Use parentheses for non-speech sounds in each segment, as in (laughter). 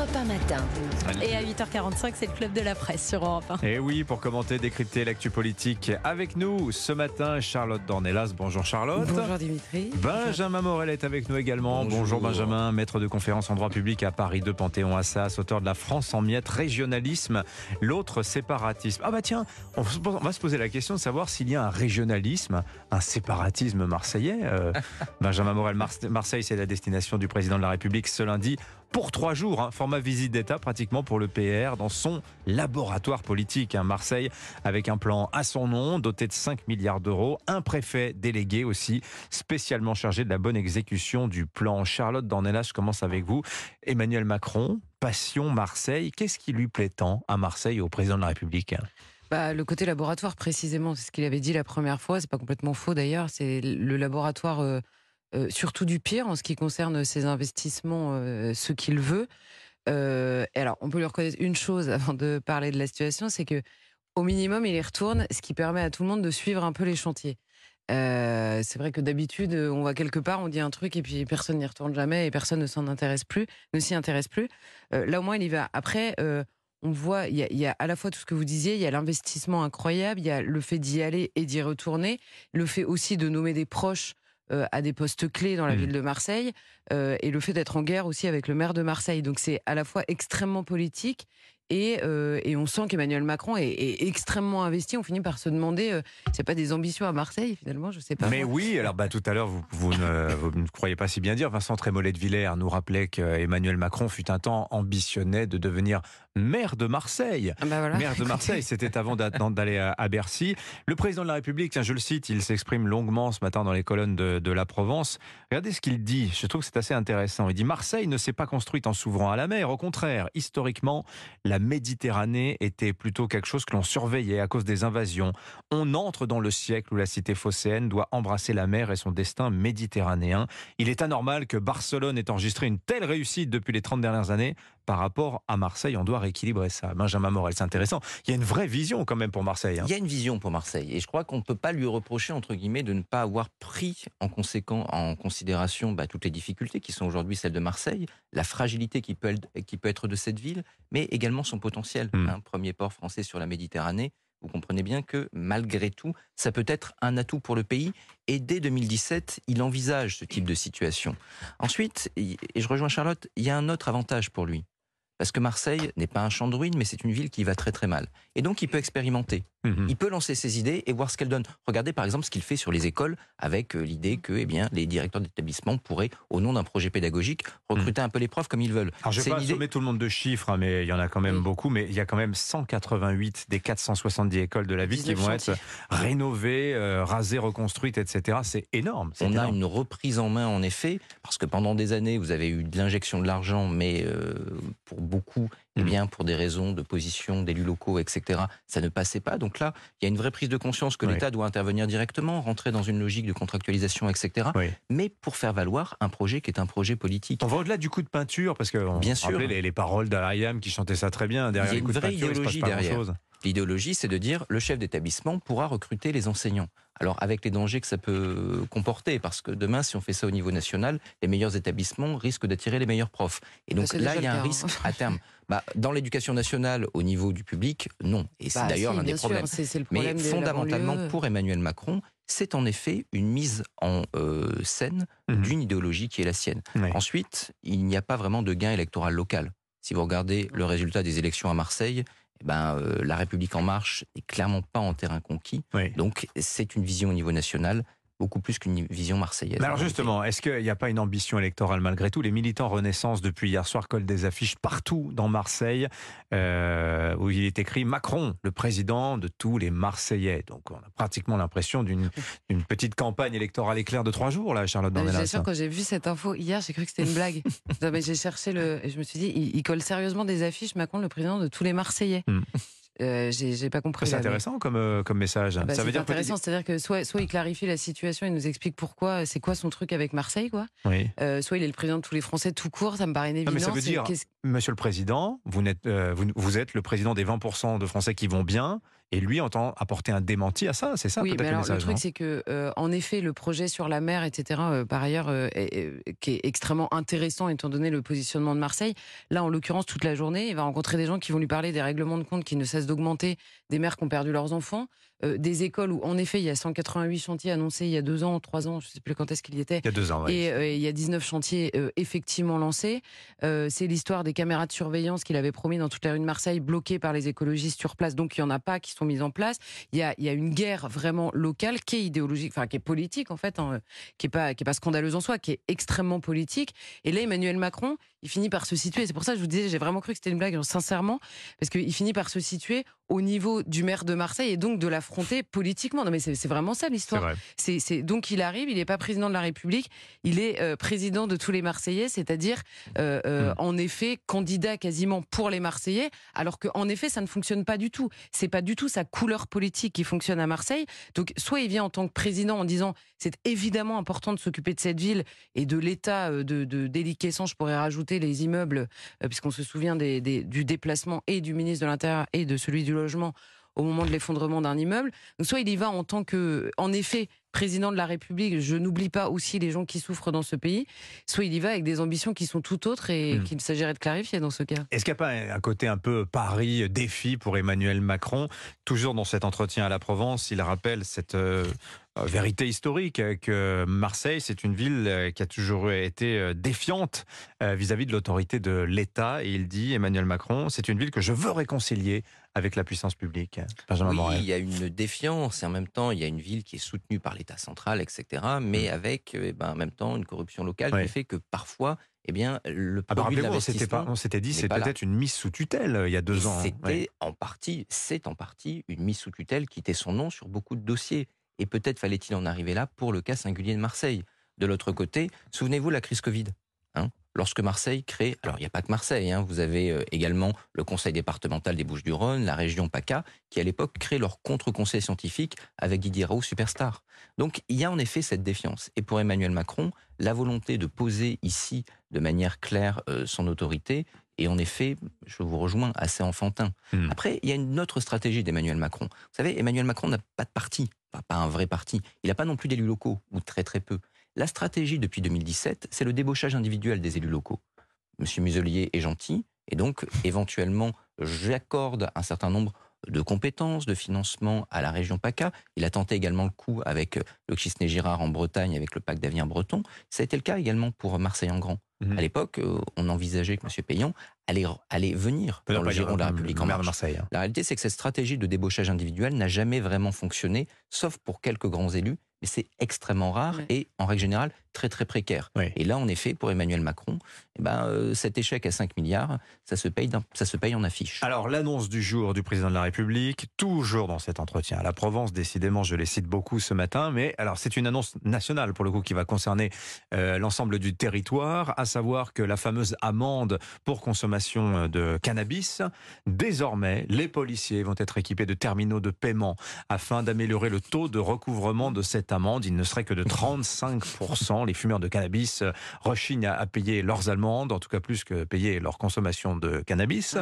Europe 1 matin. Et à 8h45, c'est le club de la presse sur Europe 1. Et oui, pour commenter, décrypter l'actu politique avec nous ce matin, Charlotte Dornelas. Bonjour Charlotte. Bonjour Dimitri. Benjamin Morel est avec nous également. Bonjour, Benjamin, maître de conférence en droit public à Paris 2 Panthéon-Assas, auteur de La France en miettes, régionalisme, l'autre séparatisme. Ah bah tiens, on va se poser la question de savoir s'il y a un régionalisme, un séparatisme marseillais. Euh, (laughs) Benjamin Morel, Marseille, c'est la destination du président de la République ce lundi pour trois jours. Hein, format visite d'État pratiquement pour le PR dans son laboratoire politique. à hein, Marseille avec un plan à son nom, doté de 5 milliards d'euros. Un préfet délégué aussi, spécialement chargé de la bonne exécution du plan. Charlotte Dornelas, je commence avec vous. Emmanuel Macron, passion Marseille. Qu'est-ce qui lui plaît tant à Marseille au président de la République? Bah, le côté laboratoire, précisément, c'est ce qu'il avait dit la première fois. C'est pas complètement faux d'ailleurs. C'est le laboratoire euh, euh, surtout du pire en ce qui concerne ses investissements, euh, ce qu'il veut. Euh, alors, on peut lui reconnaître une chose (laughs) avant de parler de la situation, c'est que au minimum, il y retourne, ce qui permet à tout le monde de suivre un peu les chantiers. c'est vrai que d'habitude, on va quelque part, on dit un truc et puis personne n'y retourne jamais et personne ne s'en intéresse plus, ne s'y intéresse plus. là, au moins, il y va. Après, on voit, il il y, a, à la fois tout ce que vous disiez, il y a l'investissement incroyable, il y a le fait d'y aller et d'y retourner, le fait aussi de nommer des proches euh, à des postes clés dans la mmh. ville de Marseille euh, et le fait d'être en guerre aussi avec le maire de Marseille. Donc c'est à la fois extrêmement politique et, euh, et, on sent qu'Emmanuel Macron est, extrêmement investi. On finit par se demander, euh, c'est pas des ambitions à Marseille finalement, je sais pas. Mais oui, alors bah, tout à l'heure, vous, vous, ne, vous, ne, croyez pas si bien dire. Vincent Trémollet de Villers nous rappelait qu'Emmanuel Macron fut un temps ambitionné de devenir maire de Marseille. Ah bah maire de Marseille, c'était avant d'aller à, Bercy. Le président de la République, tiens, je le cite, il s'exprime longuement ce matin dans les colonnes de, de la Provence. Regardez ce qu'il dit, je trouve que c'est assez intéressant. Il dit Marseille ne s'est pas construite en s'ouvrant à la mer, au contraire, historiquement, la Méditerranée était plutôt quelque chose que l'on surveillait à cause des invasions. On entre dans le siècle où la cité phocéenne doit embrasser la mer et son destin méditerranéen. Il est anormal que Barcelone ait enregistré une telle réussite depuis les 30 dernières années par rapport à Marseille. On doit rééquilibrer ça. Benjamin Morel, c'est intéressant. Il y a une vraie vision quand même pour Marseille. Hein. Il y a une vision pour Marseille. Et je crois qu'on ne peut pas lui reprocher, entre guillemets, de ne pas avoir pris en, conséquent, en considération bah, toutes les difficultés qui sont aujourd'hui celles de Marseille, la fragilité qui peut, qui peut être de cette ville, mais également son potentiel. Hmm. Un premier port français sur la Méditerranée, vous comprenez bien que malgré tout, ça peut être un atout pour le pays. Et dès 2017, il envisage ce type de situation. Ensuite, et je rejoins Charlotte, il y a un autre avantage pour lui parce que Marseille n'est pas un champ de ruines, mais c'est une ville qui va très très mal. Et donc il peut expérimenter. Mhm. Il peut lancer ses idées et voir ce qu'elles donnent. Regardez par exemple ce qu'il fait sur les écoles avec euh, l'idée que eh bien, les directeurs d'établissement pourraient, au nom d'un projet pédagogique, recruter mhm. un peu les profs comme ils veulent. Alors je vais pas assommer tout le monde de chiffres, hein, mais il y en a quand même beaucoup. Mais il y a quand même 188 des 470 écoles de la ville qui vont être rénovées, euh, rasées, reconstruites, etc. C'est énorme. On a une reprise en main en effet, parce que pendant des années, vous avez eu de l'injection de l'argent, mais euh, pour beaucoup, eh bien, pour des raisons de position d'élus locaux, etc., ça ne passait pas. Donc là, il y a une vraie prise de conscience que l'État doit intervenir directement, rentrer dans une logique de contractualisation, etc. Mais pour faire valoir un projet qui est un projet politique. On va au-delà du coup de peinture, parce que bien sûr, les, les paroles d'Ariam qui chantait ça très bien. Derrière il y a une vraie idéologie derrière. L'idéologie, c'est de dire le chef d'établissement pourra recruter les enseignants. Alors avec les dangers que ça peut comporter, parce que demain, si on fait ça au niveau national, les meilleurs établissements risquent d'attirer les meilleurs profs. Et donc là, il y a un risque hein. à terme. (laughs) Bah, dans l'éducation nationale, au niveau du public, non. Et c'est bah, d'ailleurs un des problèmes. Mais fondamentalement, pour Emmanuel Macron, c'est en effet une mise en euh, scène mhm. d'une idéologie qui est la sienne. Ensuite, il n'y a pas vraiment de gain électoral local. Si vous regardez le résultat des élections à Marseille, eh ben, euh, la République en marche n'est clairement pas en terrain conquis. Donc c'est une vision au niveau national beaucoup plus qu'une vision marseillaise. alors justement, est-ce qu'il n'y a pas une ambition électorale malgré tout? Les militants Renaissance depuis hier soir collent des affiches partout dans Marseille euh, où il est écrit Macron, le président de tous les Marseillais. Donc on a pratiquement l'impression d'une petite campagne électorale éclair de trois jours là, Charlotte Dornelas. J'ai sûr quand j'ai vu cette info hier, j'ai cru que c'était une blague. (laughs) j'ai cherché le, je me suis dit, il, colle sérieusement des affiches Macron, le président de tous les Marseillais. Hmm. (laughs) Euh, j'ai pas compris. C'est intéressant comme, euh, comme message. Bah, ça veut dire intéressant, c'est-à-dire que soit, soit il clarifie la situation, il nous explique pourquoi, c'est quoi son truc avec Marseille, quoi. Oui. Euh, soit il est le président de tous les Français tout court, ça me paraît évident. mais ça veut dire, Monsieur le Président, vous, êtes, vous, vous êtes le président des 20% de Français qui vont bien Et lui entend apporter un démenti à ça, c'est ça Oui, peut-être mais le alors le message, truc c'est que euh, en effet le projet sur la mer, etc. euh, par ailleurs, euh, est- qui est extrêmement intéressant étant donné le positionnement de Marseille. Là, en l'occurrence, toute la journée, il va rencontrer des gens qui vont lui parler des règlements de compte qui ne cessent d'augmenter, des mères qui ont perdu leurs enfants, euh, des écoles où en effet il y a 188 chantiers annoncés il y a deux ans, trois ans, je sais plus quand est-ce qu'il y était. Il y a deux ans, oui. Et euh, il y a 19 chantiers euh, effectivement lancés. C'est l'histoire des caméras de surveillance qu'il avait promis dans toute la rue de Marseille, bloquées par les écologistes sur place. Donc il y en a pas qui sont mises en place. Il y a, il y a une guerre vraiment locale qui est idéologique, enfin qui est politique en fait, hein, qui est pas qui est pas scandaleuse en soi, qui est extrêmement politique. Et là, Emmanuel Macron, il finit par se situer. C'est pour ça que je vous disais, j'ai vraiment cru que c'était une blague, sincèrement, parce qu'il finit par se situer au niveau du maire de Marseille et donc de l'affronter politiquement. Non mais c'est vraiment ça l'histoire. vrai. C'est, c'est- donc il arrive, il n'est pas président de la République, il est euh, président de tous les Marseillais, c'est-à-dire euh, euh, Mm. en effet candidat quasiment pour les Marseillais, alors qu'en effet ça ne fonctionne pas du tout. C'est pas du tout sa couleur politique qui fonctionne à Marseille. Donc soit il vient en tant que président en disant c'est évidemment important de s'occuper de cette ville et de l'état de, de déliquescence, je pourrais rajouter les immeubles, euh, puisqu'on se souvient du déplacement et du ministre de l'Intérieur et de celui du logement au moment de l'effondrement d'un immeuble. Donc soit il y va en tant que, en effet, président de la République, je n'oublie pas aussi les gens qui souffrent dans ce pays, soit il y va avec des ambitions qui sont tout autres et Mm. qu'il s'agirait de clarifier dans ce cas. Est-ce qu'il n'y a pas un côté un peu pari, défi pour Emmanuel Macron? Toujours dans cet entretien à la Provence, il rappelle cette euh, euh, vérité historique euh, que Marseille, c'est une ville euh, qui a toujours été euh, défiante euh, vis-à-vis de l'autorité de l'État. Et il dit, Emmanuel Macron, c'est une ville que je veux réconcilier avec la puissance publique. Benjamin Oui, Morel. il y a une défiance et en même temps, il y a une ville qui est soutenue par l'État central, etc. Mais avec euh, eh ben, en même temps une corruption locale Mm. Qui fait que parfois, eh bien, le Ah bah, produit de rappelez-vous, on s'était pas- on s'était dit, c'est peut-être une mise sous tutelle euh, il y a deux Et ans. hein. C'était Ouais. en partie, c'est en partie une mise sous tutelle qui était son nom sur beaucoup de dossiers. Et peut-être fallait-il en arriver là pour le cas singulier de Marseille. De l'autre côté, souvenez-vous la crise Covid. hein. Lorsque Marseille crée, alors il n'y a pas que Marseille, hein, vous avez euh, également le Conseil départemental des Bouches-du-Rhône, la région PACA, qui à l'époque crée leur contre-conseil scientifique avec Didier Raoult, superstar. Donc il y a en effet cette défiance. Et pour Emmanuel Macron, la volonté de poser ici de manière claire euh, son autorité est en effet, je vous rejoins, assez enfantin. Hmm. Après, il y a une autre stratégie d'Emmanuel Macron. Vous savez, Emmanuel Macron n'a pas de parti, enfin, pas un vrai parti. Il n'a pas non plus d'élus locaux, ou très très peu. La stratégie depuis 2017, c'est le débauchage individuel des élus locaux. Monsieur Muselier est gentil, et donc éventuellement, j'accorde un certain nombre de compétences, de financement à la région PACA. Il a tenté également le coup avec le Chisney-Girard en Bretagne, avec le pacte d'avenir breton. Ça a été le cas également pour Marseille-en-Grand. Mhm. À l'époque, euh, on envisageait que M. Payan allait, allait venir dans le giron de la euh, République en marche. Marseille. hein. La réalité, c'est que cette stratégie de débauchage individuel n'a jamais vraiment fonctionné, sauf pour quelques grands élus, mais c'est extrêmement rare Ouais. et, en règle générale, très très précaire. Et là, en effet, pour Emmanuel Macron, ben, euh, cet échec à 5 milliards, ça se paye, ça se paye en affiche. Alors, l'annonce du jour du président de la République, toujours dans cet entretien à la Provence, décidément, je les cite beaucoup ce matin, mais alors c'est une annonce nationale pour le coup qui va concerner euh, l'ensemble du territoire, à savoir que la fameuse amende pour consommation euh, de cannabis, désormais, les policiers vont être équipés de terminaux de paiement afin d'améliorer le taux de recouvrement de cette amende. Il ne serait que de 35%. Les fumeurs de cannabis rechignent à, payer leurs en tout cas plus que payer leur consommation de cannabis.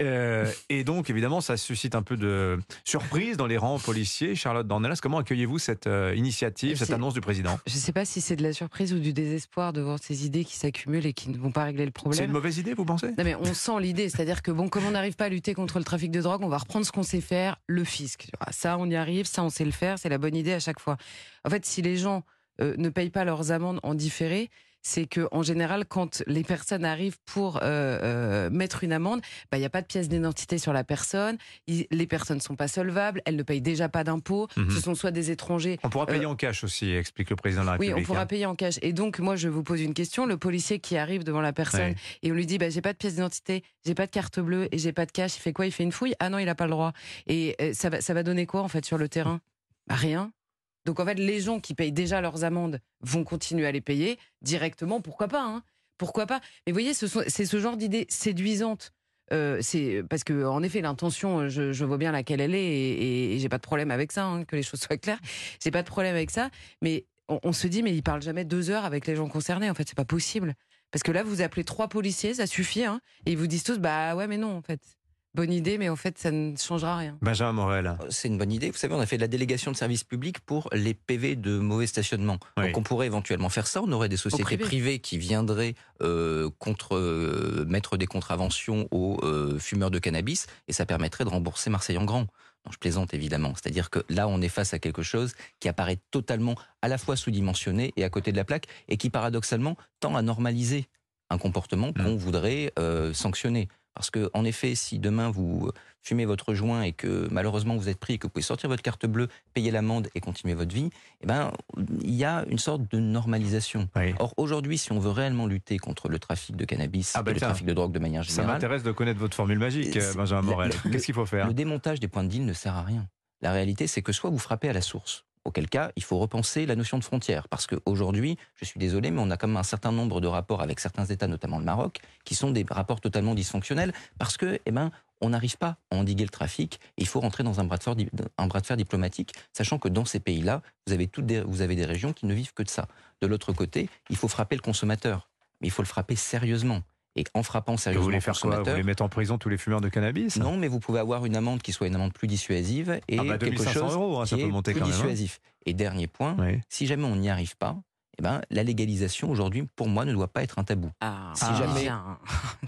Euh, et donc, évidemment, ça suscite un peu de surprise dans les rangs policiers. Charlotte Dornelas, comment accueillez-vous cette euh, initiative, cette C'est- annonce du président? Je ne sais pas si c'est de la surprise ou du désespoir de voir ces idées qui s'accumulent et qui ne vont pas régler le C'est problème. une mauvaise idée, vous pensez? Non mais on sent l'idée, c'est-à-dire que bon, comme on n'arrive pas à lutter contre le trafic de drogue, on va reprendre ce qu'on sait faire, le fisc. Vois. Ça, on y arrive, ça, on sait le faire, c'est la bonne idée à chaque fois. En fait, si les gens euh, ne payent pas leurs amendes en différé, c'est que en général, quand les personnes arrivent pour euh, euh, mettre une amende, bah, il n'y a pas de pièce d'identité sur la personne, ils- les personnes ne sont pas solvables, elles ne payent déjà pas d'impôts, Mhm. ce sont soit des étrangers On pourra payer en cash aussi, explique le président de la oui, République. on pourra hein. payer en cash. Et donc, moi, je vous pose une question. Le policier qui arrive devant la personne Ouais. et on lui dit, bah, j'ai pas de pièce d'identité, j'ai pas de carte bleue et j'ai pas de cash. Il fait quoi? Il fait une fouille? Ah non, il a pas le droit. Et euh, ça va, ça va donner quoi en fait sur le terrain? Bah, Rien. Donc en fait, les gens qui payent déjà leurs amendes vont continuer à les payer directement. Pourquoi pas hein? Pourquoi pas? Mais vous voyez, c'est ce genre d'idée séduisante. Euh, parce que en effet l'intention, je, vois bien laquelle elle est et, et- et j'ai pas de problème avec ça, hein, que les choses soient claires. J'ai pas de problème avec ça, mais on, se dit mais il parle jamais deux heures avec les gens concernés. En fait, c'est pas possible parce que là vous appelez trois policiers, ça suffit, hein, et ils vous disent tous bah ouais mais non en fait. Bonne idée, mais en fait, ça ne changera rien. Benjamin Morel. Euh, c'est une bonne idée. Vous savez, on a fait de la délégation de service public pour les PV de mauvais stationnement. Oui. Donc on pourrait éventuellement faire ça. On aurait des sociétés privé. privées qui viendraient euh, contre euh, mettre des contraventions aux euh, fumeurs de cannabis et ça permettrait de rembourser Marseille en grand. Non, je plaisante évidemment. C'est-à-dire que là, on est face à quelque chose qui apparaît totalement à la fois sous-dimensionné et à côté de la plaque et qui paradoxalement tend à normaliser un comportement Mm. qu'on voudrait euh, sanctionner. Parce que, en effet, si demain vous fumez votre joint et que malheureusement vous êtes pris et que vous pouvez sortir votre carte bleue, payer l'amende et continuer votre vie, eh ben, il y a une sorte de normalisation. Oui. Or, aujourd'hui, si on veut réellement lutter contre le trafic de cannabis Ah et le tiens. trafic de drogue de manière Ça générale, m'intéresse de connaître votre formule magique, Benjamin le- Morel. le- Qu'est-ce qu'il faut faire? Le démontage des points de deal ne sert à rien. La réalité, c'est que soit vous frappez à la source, auquel cas, il faut repenser la notion de frontière. Parce qu'aujourd'hui, je suis désolé, mais on a quand même un certain nombre de rapports avec certains États, notamment le Maroc, qui sont des rapports totalement dysfonctionnels parce que, eh ben, on n'arrive pas à endiguer le trafic. Il faut rentrer dans un bras de fer, diplomatique, sachant que dans ces pays-là, vous avez des régions qui ne vivent que de ça. De l'autre côté, il faut frapper le consommateur, mais il faut le frapper sérieusement. Et en frappant Vous sérieusement voulez le faire quoi? Vous voulez mettre en prison tous les fumeurs de cannabis? Non, mais vous pouvez avoir une amende qui soit une amende plus dissuasive et Ah bah, quelque 2500 chose euros, hein, ça qui peut est monter plus quand même. hein. dissuasif. Et dernier point, Oui. si jamais on n'y arrive pas, eh ben, la légalisation aujourd'hui, pour moi, ne doit pas être un tabou. Ah, Si jamais- bien.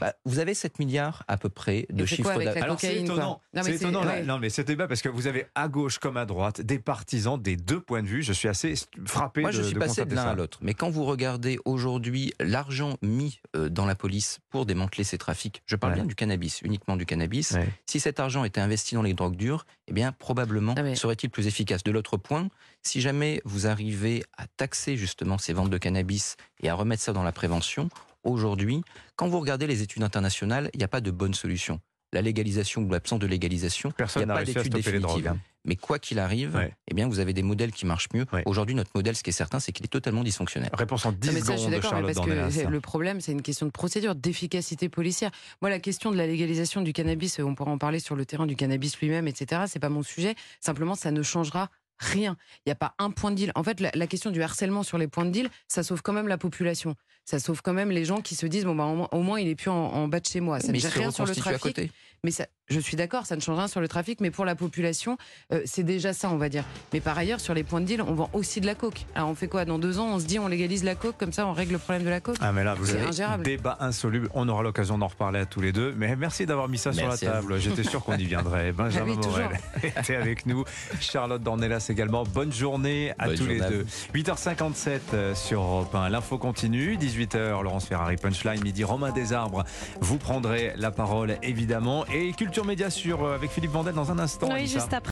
Bah, vous avez 7 milliards à peu près de chiffre d'affaires. Alors c'est étonnant, Non, mais étonnant là. ouais. non mais c'est débat parce que vous avez à gauche comme à droite des partisans des deux points de vue. Je suis assez frappé Moi, de je suis de passé de l'un à l'autre. Mais quand vous regardez aujourd'hui l'argent mis euh, dans la police pour démanteler ces trafics, je parle Ouais. bien du cannabis, uniquement du cannabis, Ouais. si cet argent était investi dans les drogues dures, eh bien, probablement Ah, serait-il plus efficace. De l'autre point, si jamais vous arrivez à taxer justement ces ventes de cannabis et à remettre ça dans la prévention, aujourd'hui, quand vous regardez les études internationales, il n'y a pas de bonne solution. La légalisation ou l'absence de légalisation, il Personne n'y n'a a pas réussi à d'études définitives. hein. Mais quoi qu'il arrive, Ouais. eh bien, vous avez des modèles qui marchent mieux. Ouais. Aujourd'hui, notre modèle, ce qui est certain, c'est qu'il est totalement dysfonctionnel. Réponse en 10 Non, mais ça, je suis secondes de d'accord, mais Charlotte parce que le problème, c'est une question de procédure, d'efficacité policière. Moi, la question de la légalisation du cannabis, on pourra en parler sur le terrain du cannabis lui-même, etc. C'est pas mon sujet. Simplement, ça ne changera rien. Il n'y a pas un point de deal. En fait, la, la question du harcèlement sur les points de deal, ça sauve quand même la population. Ça sauve quand même les gens qui se disent bon bah au moins, il est plus en, en bas de chez moi. Ça Mais ne rien sur le trafic. Mais ça, je suis d'accord, ça ne change rien sur le trafic, mais pour la population, euh, c'est déjà ça, on va dire. Mais par ailleurs, sur les points de deal, on vend aussi de la coke. Alors on fait quoi Dans deux ans, on se dit on légalise la coke, comme ça on règle le problème de la coke? Ah mais là vous C'est avez ingérable. débat insoluble. On aura l'occasion d'en reparler à tous les deux. Mais merci d'avoir mis ça Merci sur la table. J'étais sûr qu'on y viendrait. Benjamin (laughs) Ah oui, toujours. Morel était avec nous. Charlotte Dornelas également. Bonne journée à Bonne tous les à deux. 8h57 euh, sur Europe 1. L'info continue. 18h, Laurence Ferrari Punchline. Midi, Romain Desarbres. Vous prendrez la parole évidemment. Et Culture Média sur, euh, avec Philippe Vandel dans un instant. Oui, Anissa. juste après.